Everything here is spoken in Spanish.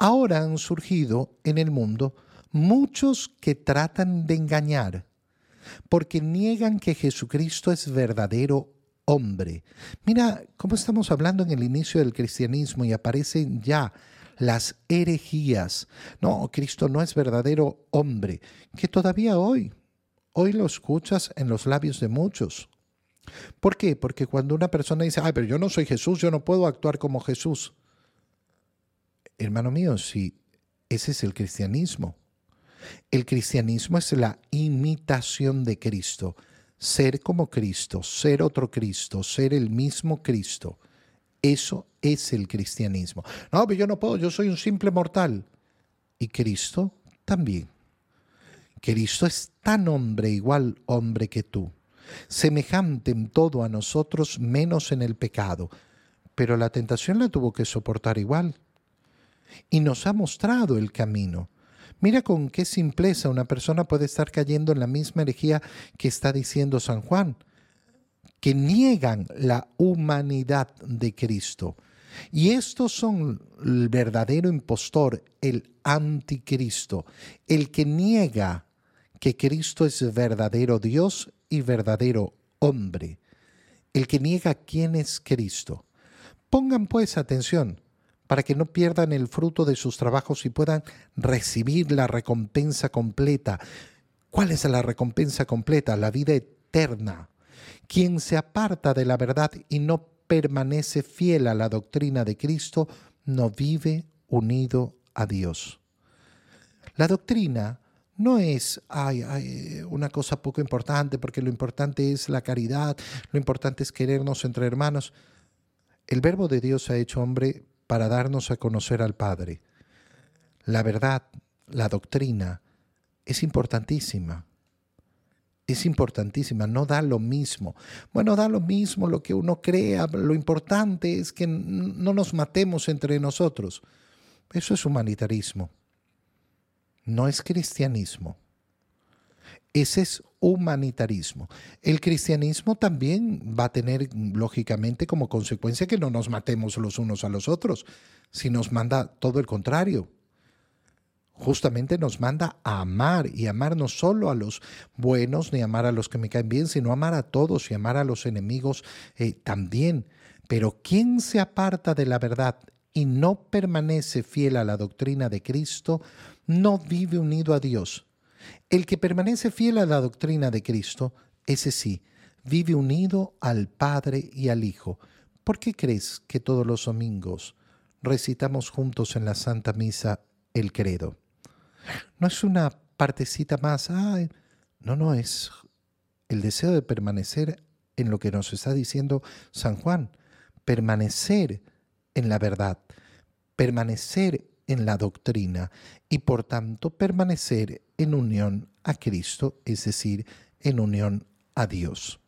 ahora han surgido en el mundo muchos que tratan de engañar, porque niegan que Jesucristo es verdadero hombre. Mira cómo estamos hablando en el inicio del cristianismo y aparecen ya las herejías. No, Cristo no es verdadero hombre, que todavía hoy, hoy lo escuchas en los labios de muchos. ¿Por qué? Porque cuando una persona dice, ay, pero yo no soy Jesús, yo no puedo actuar como Jesús. Hermano mío, si ese es el cristianismo. El cristianismo es la imitación de Cristo, ser como Cristo, ser otro Cristo, ser el mismo Cristo. Eso es el cristianismo. No, pero yo no puedo, yo soy un simple mortal. Y Cristo también. Cristo es tan hombre, igual hombre que tú, semejante en todo a nosotros, menos en el pecado. Pero la tentación la tuvo que soportar igual. Y nos ha mostrado el camino. Mira con qué simpleza una persona puede estar cayendo en la misma herejía que está diciendo San Juan, que niegan la humanidad de Cristo. Y estos son el verdadero impostor, el anticristo, el que niega que Cristo es verdadero Dios y verdadero hombre, el que niega quién es Cristo. Pongan pues atención, para que no pierdan el fruto de sus trabajos y puedan recibir la recompensa completa. ¿Cuál es la recompensa completa? La vida eterna. Quien se aparta de la verdad y no permanece fiel a la doctrina de Cristo, no vive unido a Dios. La doctrina no es una cosa poco importante, porque lo importante es la caridad, lo importante es querernos entre hermanos. El verbo de Dios ha hecho hombre para darnos a conocer al Padre. La verdad, la doctrina, es importantísima. Es importantísima, no da lo mismo. Bueno, da lo mismo lo que uno crea, lo importante es que no nos matemos entre nosotros. Eso es humanitarismo. No es cristianismo. Ese es humanitarismo. El cristianismo también va a tener, lógicamente, como consecuencia que no nos matemos los unos a los otros, si nos manda todo el contrario. Justamente nos manda a amar y amar no solo a los buenos ni amar a los que me caen bien, sino amar a todos y amar a los enemigos eh, también. Pero ¿quién se aparta de la verdad y no permanece fiel a la doctrina de Cristo, no vive unido a Dios el que permanece fiel a la doctrina de Cristo, ese sí, vive unido al Padre y al Hijo. ¿Por qué crees que todos los domingos recitamos juntos en la Santa Misa el credo? No es una partecita más, no, no, es el deseo de permanecer en lo que nos está diciendo San Juan, permanecer en la verdad, permanecer en la doctrina y por tanto permanecer en unión a Cristo, es decir, en unión a Dios.